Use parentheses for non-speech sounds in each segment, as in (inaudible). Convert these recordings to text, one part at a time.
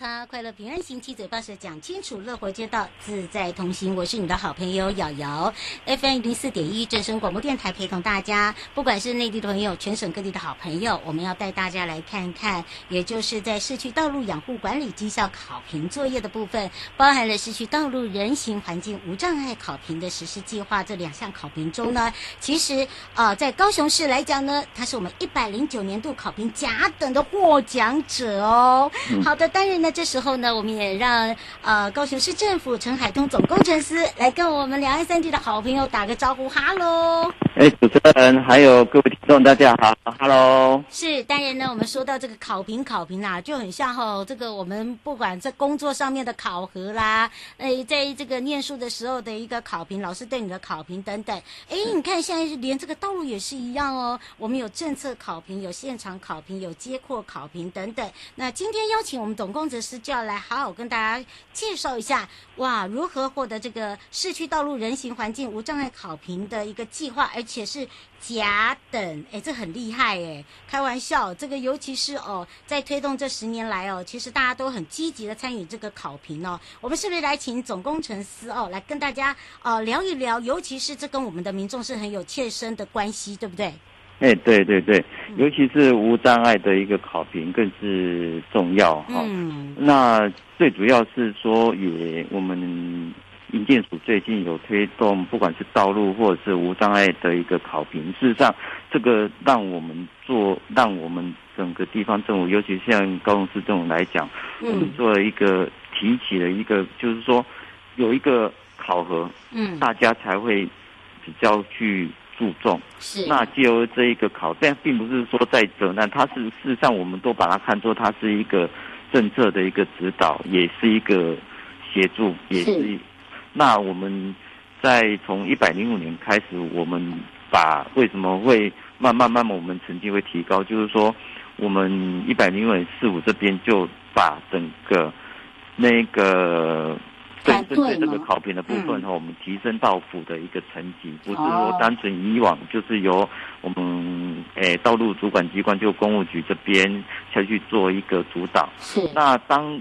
他快乐平安行，七嘴八舌讲清楚，乐活街道自在同行。我是你的好朋友瑶瑶，FM 零四点一正声广播电台陪同大家。不管是内地的朋友，全省各地的好朋友，我们要带大家来看看，也就是在市区道路养护管理绩效考评作业的部分，包含了市区道路人行环境无障碍考评的实施计划这两项考评中呢，其实啊、呃，在高雄市来讲呢，它是我们一百零九年度考评甲等的获奖者哦。嗯、好的，当然。那这时候呢，我们也让呃高雄市政府陈海通总工程师来跟我们两岸三地的好朋友打个招呼，哈喽！哎，主持人还有各位听众，大家好，哈喽！是，当然呢，我们说到这个考评，考评啊，就很像哈，这个我们不管在工作上面的考核啦，哎，在这个念书的时候的一个考评，老师对你的考评等等，哎，你看现在连这个道路也是一样哦，我们有政策考评，有现场考评，有街廓考评等等。那今天邀请我们总工程师就要来好好跟大家介绍一下，哇，如何获得这个市区道路人行环境无障碍考评的一个计划，而且是甲等，哎，这很厉害哎，开玩笑，这个尤其是哦，在推动这十年来哦，其实大家都很积极的参与这个考评哦。我们是不是来请总工程师哦，来跟大家哦聊一聊，尤其是这跟我们的民众是很有切身的关系，对不对？哎，对对对，尤其是无障碍的一个考评更是重要哈。嗯，那最主要是说，也我们营建署最近有推动，不管是道路或者是无障碍的一个考评。事实上，这个让我们做，让我们整个地方政府，尤其像高雄市政府来讲，我们做了一个提起了一个，就是说有一个考核，嗯，大家才会比较去。注重是，那借由这一个考，但并不是说在责难，它是事实上我们都把它看作它是一个政策的一个指导，也是一个协助，也是。是那我们在从一百零五年开始，我们把为什么会慢慢慢慢我们成绩会提高，就是说我们一百零五年四五这边就把整个那个。对，针对这个考评的部分哈，我们提升到府的一个层级，不是说单纯以往就是由我们诶道路主管机关就公务局这边才去做一个主导。是。那当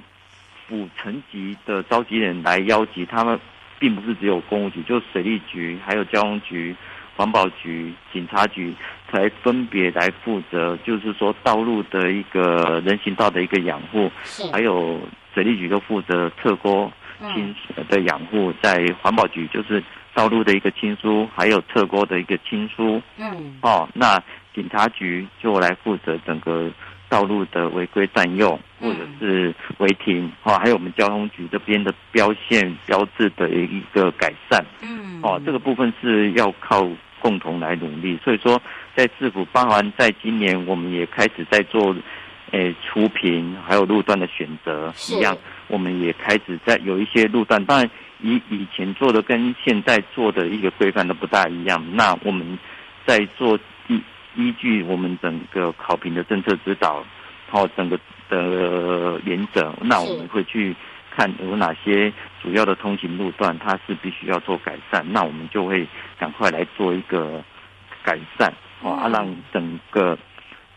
府层级的召集人来邀集，他们并不是只有公务局，就水利局、还有交通局、环保局、警察局，才分别来负责，就是说道路的一个人行道的一个养护，还有水利局都负责侧沟。清的养护，在环保局就是道路的一个清疏，还有侧沟的一个清疏。嗯，哦，那警察局就来负责整个道路的违规占用，或者是违停。哦，还有我们交通局这边的标线标志的一个改善。嗯，哦，这个部分是要靠共同来努力。所以说，在市府，包含在今年，我们也开始在做。诶，初评还有路段的选择一样，我们也开始在有一些路段，当然以以前做的跟现在做的一个规范都不大一样。那我们在做依依据我们整个考评的政策指导，然后整个的原则，那我们会去看有哪些主要的通行路段，它是必须要做改善，那我们就会赶快来做一个改善，哦，啊，让整个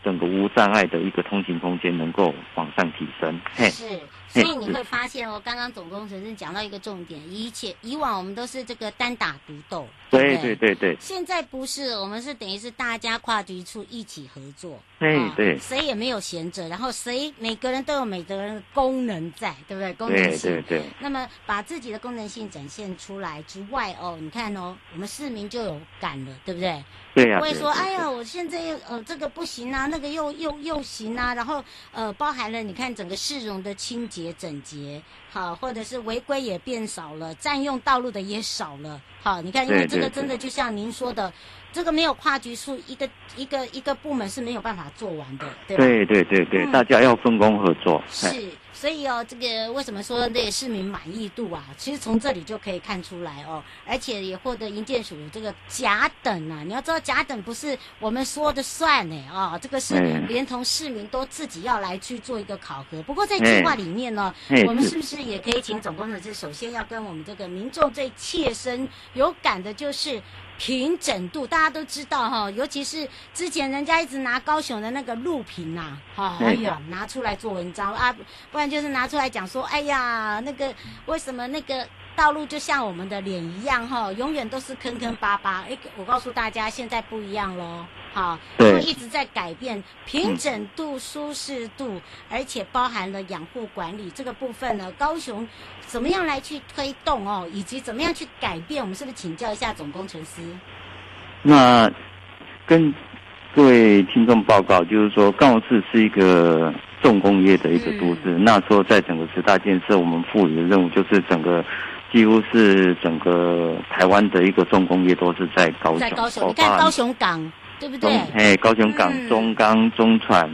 整个无障碍的一个通行空间能够往上提升。嘿，是。所以你会发现哦，刚刚总工程师讲到一个重点，以前以往我们都是这个单打独斗，对对对对。现在不是，我们是等于是大家跨局处一起合作，对对。谁也没有闲着，然后谁每个人都有每个人的功能在，对不对？功能性。对对对。那么把自己的功能性展现出来之外哦，你看哦，我们市民就有感了，对不对？对呀。不会说，哎呀，我现在呃这个不行啊，那个又又又行啊，然后呃包含了你看整个市容的清洁。整洁，好，或者是违规也变少了，占用道路的也少了，好，你看，因为这个真的就像您说的，这个没有跨局处，一个一个一个部门是没有办法做完的，对吧？对对对对，嗯、大家要分工合作，是。所以哦，这个为什么说这个市民满意度啊？其实从这里就可以看出来哦，而且也获得营建署这个甲等啊。你要知道，甲等不是我们说的算呢啊、哦，这个是连同市民都自己要来去做一个考核。不过在计划里面呢，我们是不是也可以请总工程师首先要跟我们这个民众最切身有感的，就是。平整度，大家都知道哈，尤其是之前人家一直拿高雄的那个路平呐，哈，哎呀，拿出来做文章啊，不然就是拿出来讲说，哎呀，那个为什么那个道路就像我们的脸一样哈，永远都是坑坑巴巴。哎，我告诉大家，现在不一样喽。好，然后一直在改变平整度、舒适度，而且包含了养护管理这个部分呢。高雄怎么样来去推动哦，以及怎么样去改变？我们是不是请教一下总工程师？那跟各位听众报告，就是说高雄市是一个重工业的一个都市。嗯、那时候在整个十大建设，我们赋予的任务就是整个几乎是整个台湾的一个重工业都是在高雄。在高雄，你看高雄港。对不对？哎，高雄港、嗯、中钢、中船，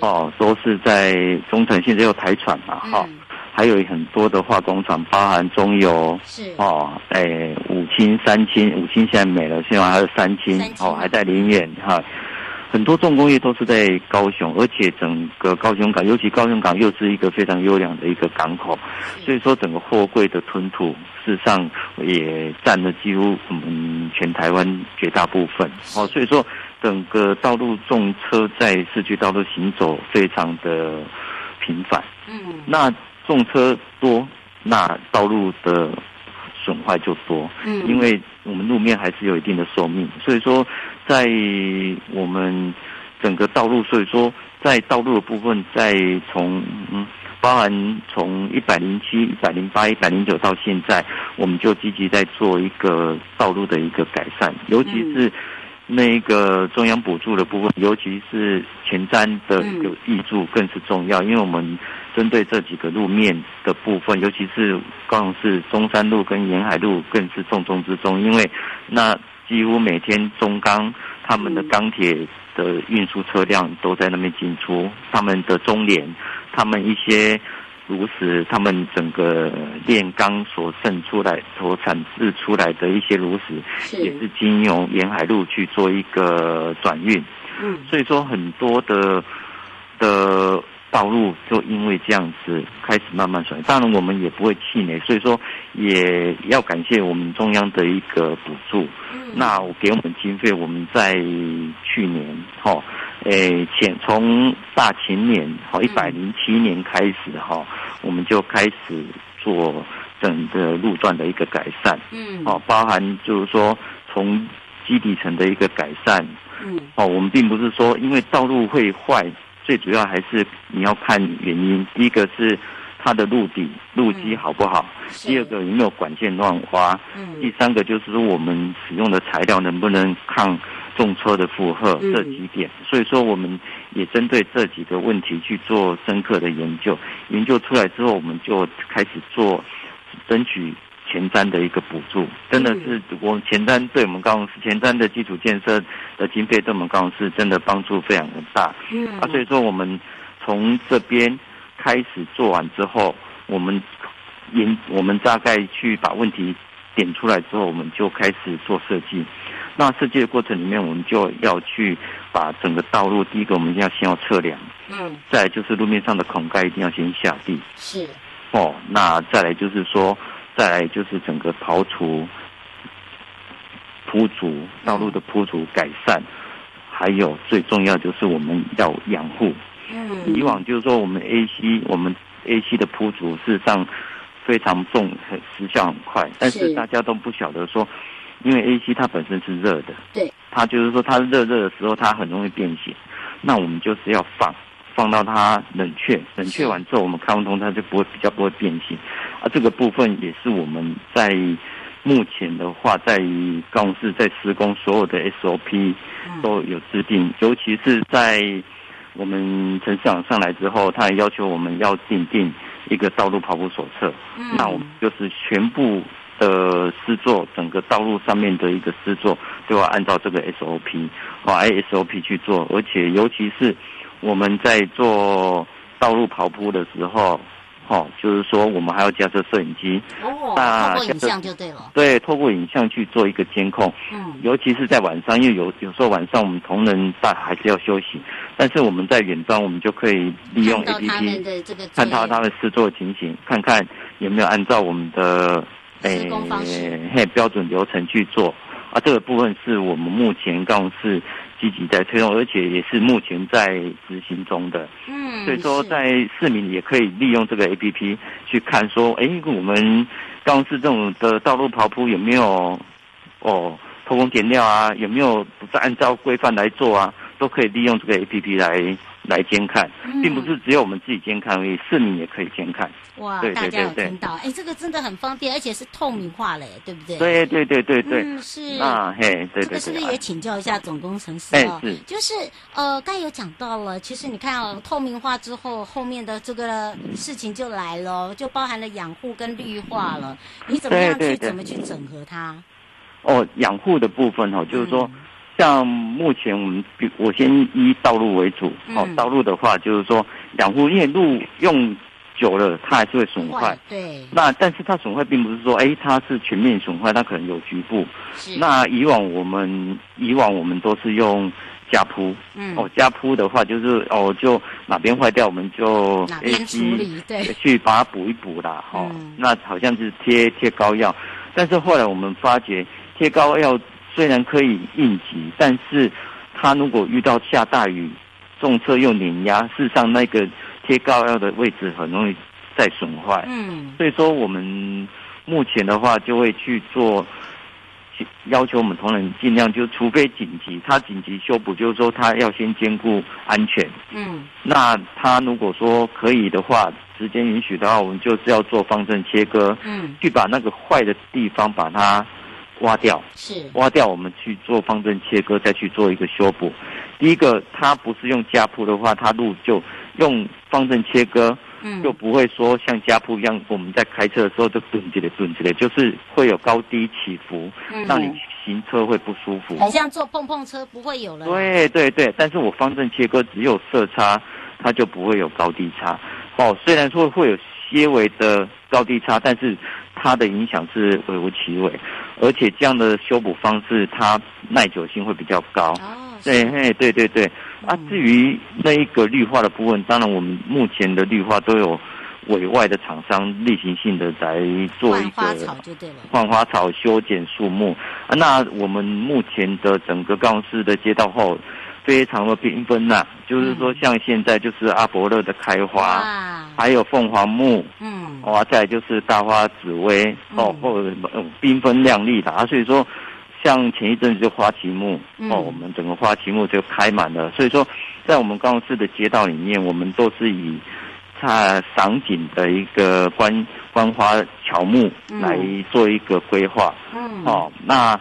哦，都是在中船，现在有台船嘛，哈、嗯哦，还有很多的化工厂，包含中油，是哦，哎，五轻、三轻，五轻现在没了，现在还有三轻哦，还在林园哈。很多重工业都是在高雄，而且整个高雄港，尤其高雄港又是一个非常优良的一个港口，所以说整个货柜的吞吐，事实上也占了几乎我们全台湾绝大部分。哦，所以说整个道路重车在市区道路行走非常的频繁。嗯，那重车多，那道路的损坏就多。嗯，因为我们路面还是有一定的寿命，所以说。在我们整个道路，所以说在道路的部分，在从嗯，包含从一百零七、一百零八、一百零九到现在，我们就积极在做一个道路的一个改善，尤其是那个中央补助的部分，尤其是前瞻的一个挹注更是重要，因为我们针对这几个路面的部分，尤其是高雄市中山路跟沿海路更是重中之重，因为那。几乎每天中钢他们的钢铁的运输车辆都在那边进出，他们的中联，他们一些炉石，他们整个炼钢所剩出来、所产制出来的一些炉石，也是经由沿海路去做一个转运。嗯，所以说很多的的。道路就因为这样子开始慢慢转，当然我们也不会气馁，所以说也要感谢我们中央的一个补助。那我给我们经费，我们在去年哈，诶，前从大前年哈一百零七年开始哈，我们就开始做整个路段的一个改善。嗯，哦，包含就是说从基底层的一个改善。嗯，哦，我们并不是说因为道路会坏。最主要还是你要看原因，第一个是它的路底路基好不好，嗯、第二个有没有管线乱花，嗯、第三个就是说我们使用的材料能不能抗重车的负荷，嗯、这几点。所以说我们也针对这几个问题去做深刻的研究，研究出来之后，我们就开始做争取。前瞻的一个补助，真的是我们前瞻对我们高雄市前瞻的基础建设的经费，对我们高雄市真的帮助非常的大。嗯，啊，所以说我们从这边开始做完之后，我们研我们大概去把问题点出来之后，我们就开始做设计。那设计的过程里面，我们就要去把整个道路，第一个我们一定要先要测量，嗯，再来就是路面上的孔盖一定要先下地，是。哦，那再来就是说，再来就是整个刨除、铺筑道路的铺筑改善，还有最重要就是我们要养护。嗯，以往就是说我们 AC 我们 AC 的铺筑事实上非常重，很时效很快，但是大家都不晓得说，因为 AC 它本身是热的，对，它就是说它热热的时候它很容易变形，那我们就是要放。放到它冷却，冷却完之后，我们开完通它就不会比较不会变形，啊，这个部分也是我们在目前的话，在高雄市在施工所有的 SOP 都有制定，尤其是在我们陈市长上来之后，他也要求我们要订定一个道路跑步手册，那我们就是全部的施作，整个道路上面的一个施作都要按照这个 SOP 或 SOP 去做，而且尤其是。我们在做道路刨铺的时候，哦，就是说我们还要加设摄影机，哦，透过影像就对了。对，透过影像去做一个监控。嗯，尤其是在晚上，因为有有时候晚上我们同仁大还是要休息，但是我们在远端，我们就可以利用 APP 看到他们施作情形，看看有没有按照我们的诶嘿标准流程去做。啊，这个部分是我们目前高雄市积极在推动，而且也是目前在执行中的。嗯，所以说在市民也可以利用这个 APP 去看，说，哎，我们高雄市这种的道路跑铺有没有哦偷工减料啊？有没有不是按照规范来做啊？都可以利用这个 APP 来。来监看，并不是只有我们自己监看而已，市民也可以监看。哇，对对对对，大家有听到？哎，这个真的很方便，而且是透明化嘞，对不对？对对对对对，嗯，是啊，嘿，对对对。这个是不是也请教一下总工程师哦？是，就是呃，刚有讲到了，其实你看哦，透明化之后，后面的这个事情就来了，就包含了养护跟绿化了。你怎么样去怎么去整合它？哦，养护的部分哦，就是说。像目前我们，我先以道路为主。哦、嗯，道路的话就是说养护，因为路用久了它还是会损坏。对。那但是它损坏并不是说，哎，它是全面损坏，它可能有局部。是。那以往我们以往我们都是用加铺。嗯。哦，加铺的话就是哦，就哪边坏掉我们就哪边处理，对，去把它补一补啦。哦、嗯。那好像是贴贴膏药，但是后来我们发觉贴膏药。虽然可以应急，但是它如果遇到下大雨，重车又碾压，事实上那个贴膏药的位置很容易再损坏。嗯，所以说我们目前的话就会去做，要求我们同仁尽量就除非紧急，他紧急修补，就是说他要先兼顾安全。嗯，那他如果说可以的话，时间允许的话，我们就是要做方正切割。嗯，去把那个坏的地方把它。挖掉是挖掉，我们去做方正切割，再去做一个修补。第一个，它不是用加铺的话，它路就用方正切割，嗯，就不会说像加铺一样，我们在开车的时候就顿起来顿起来，就是会有高低起伏，嗯，让你行车会不舒服。很像坐碰碰车，不会有了。对对对，但是我方正切割只有色差，它就不会有高低差。哦，虽然说会有些微的高低差，但是它的影响是微乎其微。而且这样的修补方式，它耐久性会比较高。哦，对，嘿，对对对。嗯、啊，至于那一个绿化的部分，当然我们目前的绿化都有委外的厂商例行性的来做一个换花草就对了，换花草、修剪树木。啊，那我们目前的整个高雄市的街道后。非常的缤纷呐，就是说像现在就是阿伯勒的开花，嗯、还有凤凰木，嗯，哇，再就是大花紫薇，嗯、哦，或者缤纷亮丽的啊，所以说像前一阵子就花旗木，嗯、哦，我们整个花旗木就开满了，所以说在我们高雄市的街道里面，我们都是以它赏景的一个观观花乔木来做一个规划，嗯，哦，那。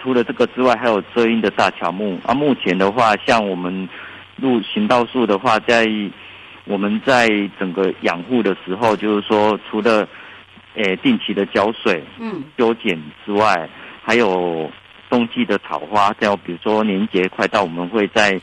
除了这个之外，还有遮阴的大乔木。啊，目前的话，像我们路行道树的话，在我们在整个养护的时候，就是说，除了诶定期的浇水、嗯修剪之外，还有冬季的草花，像比如说年节快到，我们会在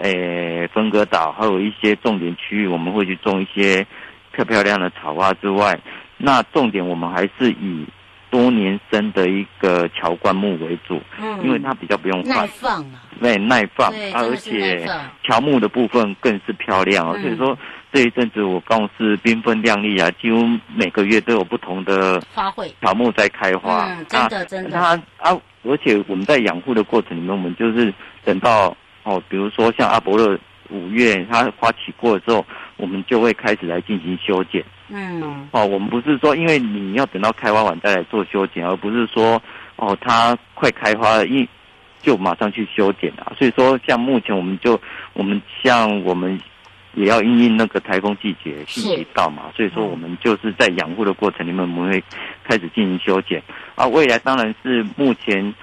诶分割岛，还有一些重点区域，我们会去种一些漂漂亮的草花之外，那重点我们还是以。多年生的一个乔灌木为主，嗯，因为它比较不用耐放啊，对，耐放，而且乔木的部分更是漂亮，所以说这一阵子我办公室缤纷亮丽啊，几乎每个月都有不同的花卉乔木在开花。嗯，真的真的。它啊，而且我们在养护的过程里面，我们就是等到哦，比如说像阿伯勒五月它花期过了之后，我们就会开始来进行修剪。嗯。哦，我们不是说因为你要等到开花完再来做修剪，而不是说哦它快开花了一就马上去修剪啊。所以说，像目前我们就我们像我们。也要因应那个台风季节信息到嘛，所以说我们就是在养护的过程里面，我们会开始进行修剪。啊，未来当然是目前，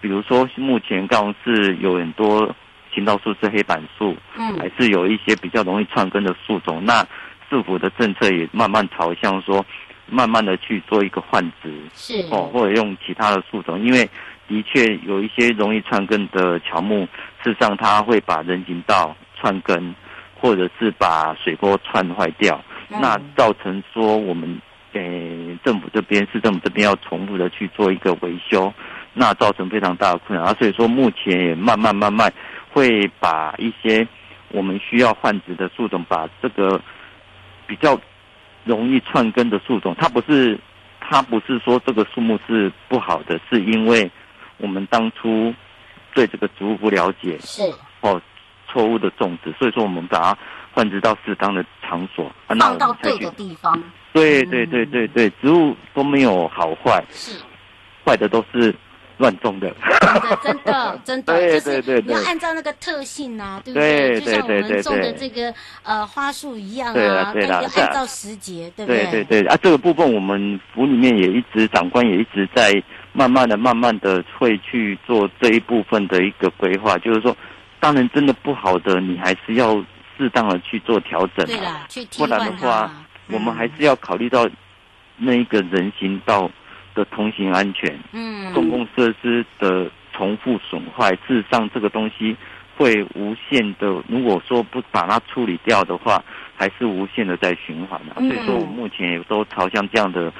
比如说目前高雄市有很多行道树是黑板树，嗯，还是有一些比较容易串根的树种。那市府的政策也慢慢朝向说，慢慢的去做一个换植，是哦，或者用其他的树种，因为的确有一些容易串根的乔木，事实上它会把人行道串根。或者是把水沟串坏掉，嗯，那造成说我们给政府这边市政府这边要重复的去做一个维修，那造成非常大的困扰。啊，所以说目前也慢慢慢慢会把一些我们需要换植的树种，把这个比较容易串根的树种，它不是它不是说这个树木是不好的，是因为我们当初对这个植物不了解，是哦。错误的种植，所以说我们把它换植到适当的场所，放到对的地方。对对对对对，植物都没有好坏，是坏的都是乱种的。真的真的 (laughs) 真的，对对对，你要按照那个特性啊，对不对？就像我们种的这个呃花树一样啊，对要按照时节，对不对？对对对啊，这个部分我们府里面也一直长官也一直在慢慢的、慢慢的会去做这一部分的一个规划，就是说。当然，真的不好的，你还是要适当的去做调整。对啦，去不然的话，我们还是要考虑到那一个人行道的通行安全。嗯。公共设施的重复损坏，事实上这个东西会无限的。如果说不把它处理掉的话，还是无限的在循环的。所以说，我目前也都朝向这样的。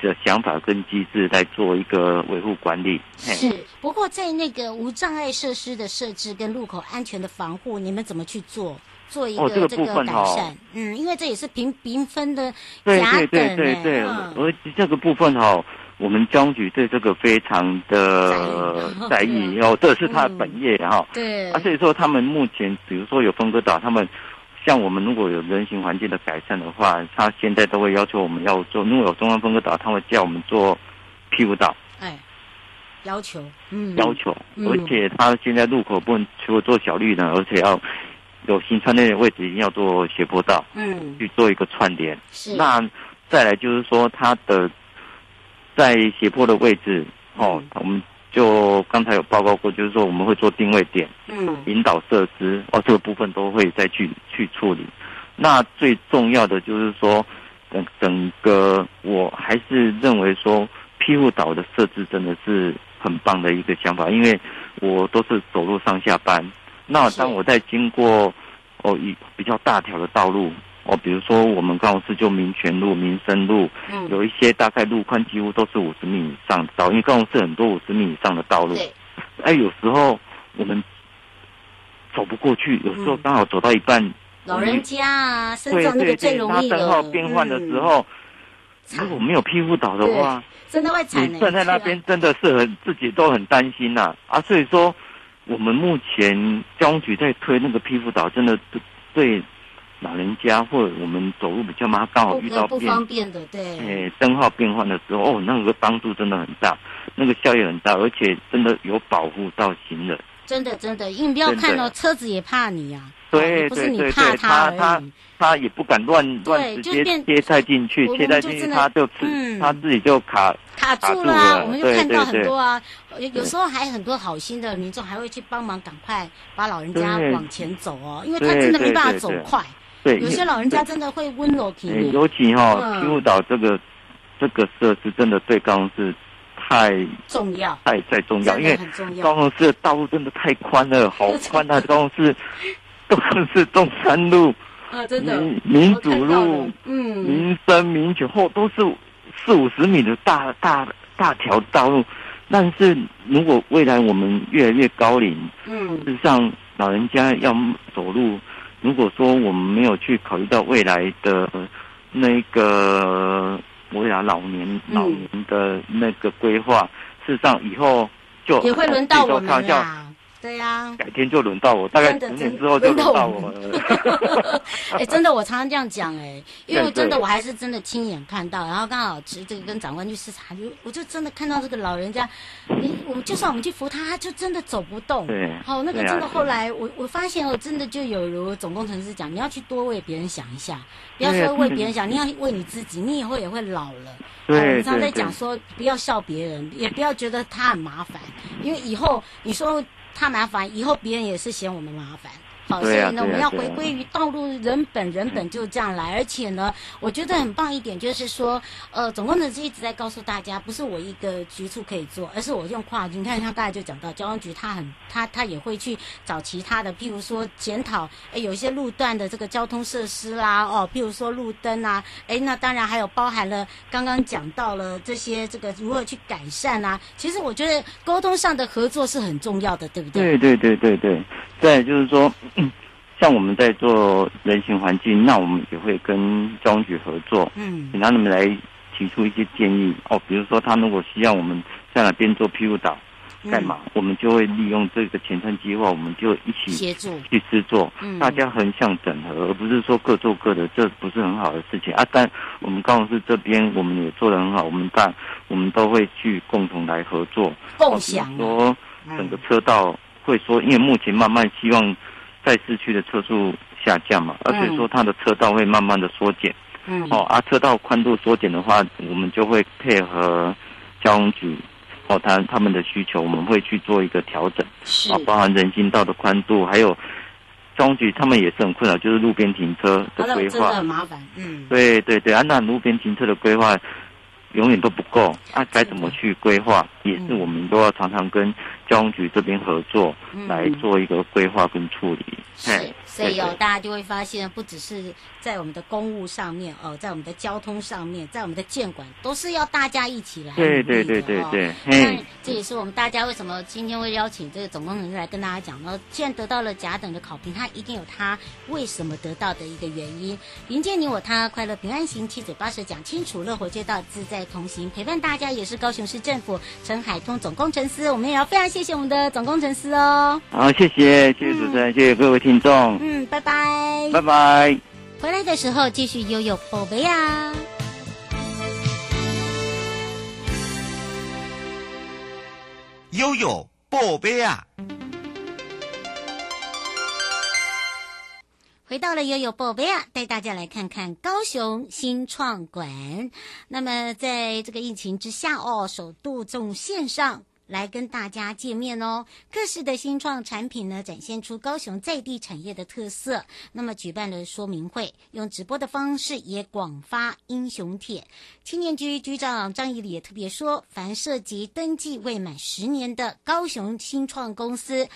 的想法跟机制来做一个维护管理。是，不过在那个无障碍设施的设置跟路口安全的防护，你们怎么去做？做一个这个改善？嗯，因为这也是评评分的。对对对对对，而这个部分哈，我们交通局对这个非常的在意哦，这是他的本业哈。对。啊，所以说他们目前，比如说有分割岛，他们。像我们如果有人行环境的改善的话，他现在都会要求我们要做。如果有中央分割岛，他会叫我们做庇护岛。哎，要求，嗯，要求。而且他现在路口不能除了做小绿灯，而且要有行车内的位置一定要做斜坡道，嗯，去做一个串联。是。那再来就是说，它的在斜坡的位置，哦，我们。就刚才有报告过，就是说我们会做定位点，嗯，引导设施哦，这个部分都会再去去处理。那最重要的就是说，整整个我还是认为说，庇护岛的设置真的是很棒的一个想法，因为我都是走路上下班。那当我在经过哦一比较大条的道路。哦，比如说我们高雄市就民权路、民生路，嗯，有一些大概路宽几乎都是五十米以上的道，因为高雄市很多五十米以上的道路，哎，有时候我们走不过去，有时候刚好走到一半，嗯、老人家啊，身上那个最容易的，灯号变换的时候，嗯、如果没有庇护岛的话，真的会惨。你站在那边真的是很自己都很担心呐啊，啊，所以说我们目前交通局在推那个庇护岛，真的对。老人家或者我们走路比较慢，刚好遇到不方便的，对，哎，灯号变换的时候，哦，那个帮助真的很大，那个效益很大，而且真的有保护到行人。真的真的，因为你不要看到车子也怕你呀，对对对对，他他他也不敢乱乱直接切菜进去，切菜进去他就吃，他自己就卡卡住了。我们就看到很多啊，有有时候还很多好心的民众还会去帮忙，赶快把老人家往前走哦，因为他真的没办法走快。对，有些老人家真的会温柔体贴。尤其哈，庇护岛这个这个设施真的对高雄市太重要，太太重要，因为高雄市的道路真的太宽了，好 (laughs) 宽啊！高雄市，高雄市中山路 (laughs) 啊，真的民民主路，嗯，民生民权后都是四五十米的大大大条道路，但是如果未来我们越来越高龄，嗯，事实上老人家要走路。如果说我们没有去考虑到未来的那个我讲老年、嗯、老年的那个规划，事实上以后就也会轮到我们啦。对呀、啊，改天就轮到我，大概十年之后就轮到我了。哎，真的，我常常这样讲哎，因为真的我还是真的亲眼看到，然后刚好这个跟长官去视察，就我就真的看到这个老人家，你我们就算我们去扶他，他就真的走不动。对，好，那个真的后来我我发现哦，真的就有如总工程师讲，你要去多为别人想一下，不要说为别人想，你要为你自己，你以后也会老了。对，我们常常在讲说，不要笑别人，也不要觉得他很麻烦，因为以后你说。怕麻烦，以后别人也是嫌我们麻烦。好，所以呢，我们要回归于道路人本，人本就这样来。而且呢，我觉得很棒一点就是说，呃，总工程师一直在告诉大家，不是我一个局处可以做，而是我用跨局。你看，他刚才就讲到交通局，他很他他也会去找其他的，譬如说检讨，哎，有一些路段的这个交通设施啦，哦，譬如说路灯啊，哎，那当然还有包含了刚刚讲到了这些这个如何去改善啊。其实我觉得沟通上的合作是很重要的，对不对？对对对对对，对，就是说。像我们在做人行环境，那我们也会跟交通局合作，嗯，请他们来提出一些建议哦。比如说，他如果需要我们在哪边做庇护岛，干嘛，嗯，我们就会利用这个前瞻计划，我们就一起协助去制作，嗯，大家横向整合，而不是说各做各的，这不是很好的事情啊。但我们高雄市这边，我们也做得很好，我们大我们都会去共同来合作，共享，说整个车道会说，因为目前慢慢希望。在市区的车速下降嘛，而且说它的车道会慢慢的缩减，嗯，哦，啊，车道宽度缩减的话，我们就会配合交通局，哦，他他们的需求，我们会去做一个调整，是，啊，包含人行道的宽度，还有交通局他们也是很困扰，就是路边停车的规划，很麻烦，嗯，对对对，啊，那路边停车的规划永远都不够，啊，该怎么去规划，也是我们都要常常跟。交通局这边合作来做一个规划跟处理，嗯、是，所以哦，大家就会发现，不只是在我们的公务上面哦，在我们的交通上面，在我们的建管，都是要大家一起来。对对对对对。那这也是我们大家为什么今天会邀请这个总工程师来跟大家讲呢？既然得到了甲等的考评，他一定有他为什么得到的一个原因。迎接你我他，快乐平安行，七嘴八舌讲清楚，乐活街道自在同行，陪伴大家也是高雄市政府陈海通总工程师，我们也要非常谢。谢谢我们的总工程师哦。好，谢谢，谢谢主持人，嗯、谢谢各位听众。嗯，拜拜，拜拜。回来的时候继续悠悠宝贝啊，悠悠宝贝呀。回到了悠悠宝贝啊，带大家来看看高雄新创馆。那么在这个疫情之下哦，首度从线上。来跟大家见面哦，各式的新创产品呢，展现出高雄在地产业的特色。那么举办了说明会，用直播的方式也广发英雄帖。青年局局长张义礼也特别说，凡涉及登记未满十年的高雄新创公司，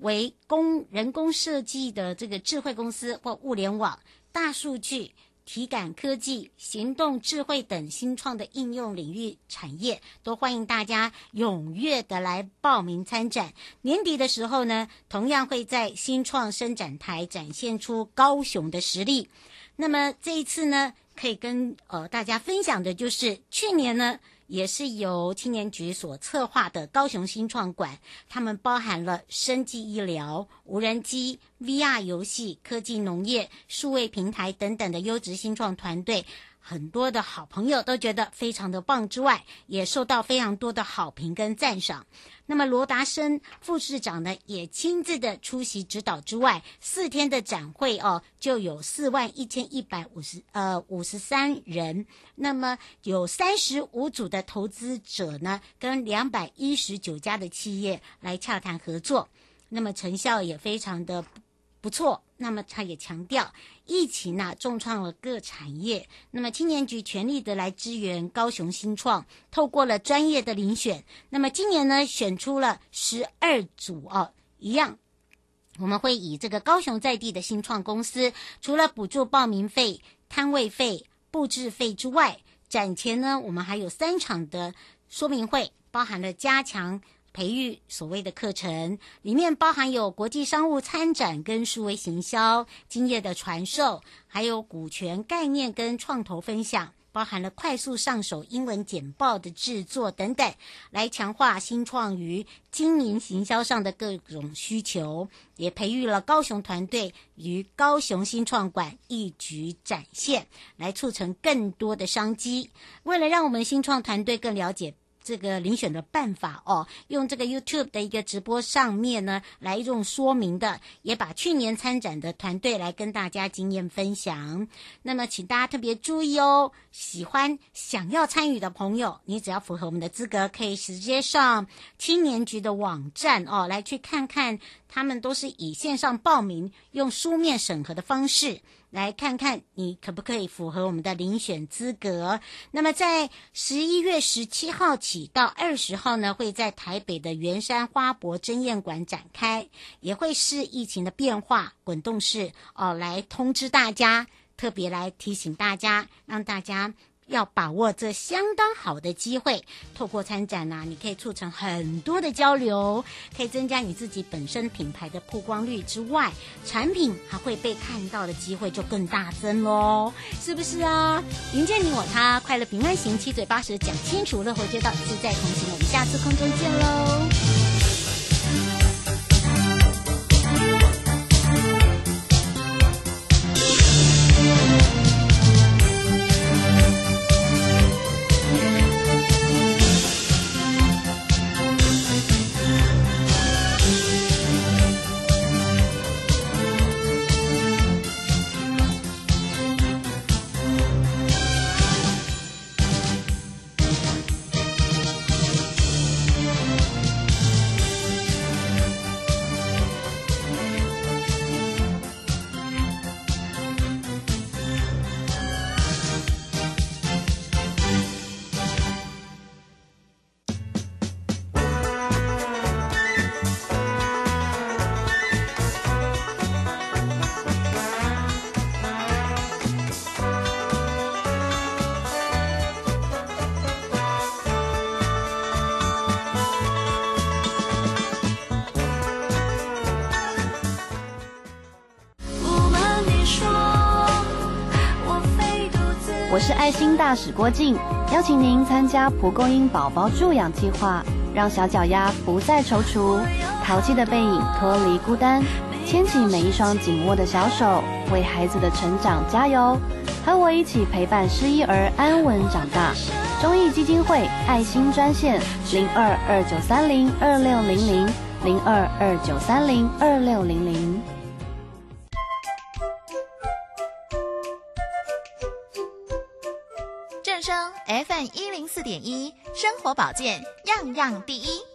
为工人工设计的这个智慧公司或物联网、大数据。体感科技、行动智慧等新创的应用领域产业，都欢迎大家踊跃的来报名参展。年底的时候呢，同样会在新创伸展台展现出高雄的实力。那么这一次呢，可以跟呃大家分享的就是去年呢。也是由青年局所策划的高雄新创馆，他们包含了生技医疗、无人机、VR 游戏、科技农业、数位平台等等的优质新创团队。很多的好朋友都觉得非常的棒，之外也受到非常多的好评跟赞赏。那么罗达生副市长呢，也亲自的出席指导之外，四天的展会哦，就有四万一千一百五十呃五十三人，那么有三十五组的投资者呢，跟两百一十九家的企业来洽谈合作，那么成效也非常的不错。那么他也强调，疫情呢、重创了各产业，那么青年局全力的来支援高雄新创，透过了专业的遴选，那么今年呢选出了十二组哦，一样，我们会以这个高雄在地的新创公司，除了补助报名费、摊位费、布置费之外，展前呢我们还有三场的说明会，包含了加强。培育所谓的课程，里面包含有国际商务参展跟数位行销经验的传授，还有股权概念跟创投分享。包含了快速上手英文简报的制作等等，来强化新创于经营行销上的各种需求，也培育了高雄团队与高雄新创馆一举展现，来促成更多的商机。为了让我们新创团队更了解。这个遴选的办法哦，用这个 YouTube 的一个直播上面呢，来用说明的，也把去年参展的团队来跟大家经验分享。那么，请大家特别注意哦，喜欢想要参与的朋友，你只要符合我们的资格，可以直接上青年局的网站哦，来去看看，他们都是以线上报名，用书面审核的方式。来看看你可不可以符合我们的遴选资格。那么在十一月十七号起到二十号呢，会在台北的圆山花博争艳馆展开，也会视疫情的变化滚动式哦来通知大家，特别来提醒大家，让大家。要把握这相当好的机会，透过参展呐、啊，你可以促成很多的交流，可以增加你自己本身品牌的曝光率之外，产品还会被看到的机会就更大增喽，是不是啊？迎接你我他，快乐平安行，七嘴八舌讲清楚，乐活街道自在同行，我们下次空中见喽。我是爱心大使郭静邀请您参加蒲公英宝宝助养计划，让小脚丫不再踌躇，淘气的背影脱离孤单，牵起每一双紧握的小手，为孩子的成长加油。和我一起陪伴失依儿安稳长大。中义基金会爱心专线零二二九三零二六零零零二二九三零二六零零。一零四点一，生活保健样样第一。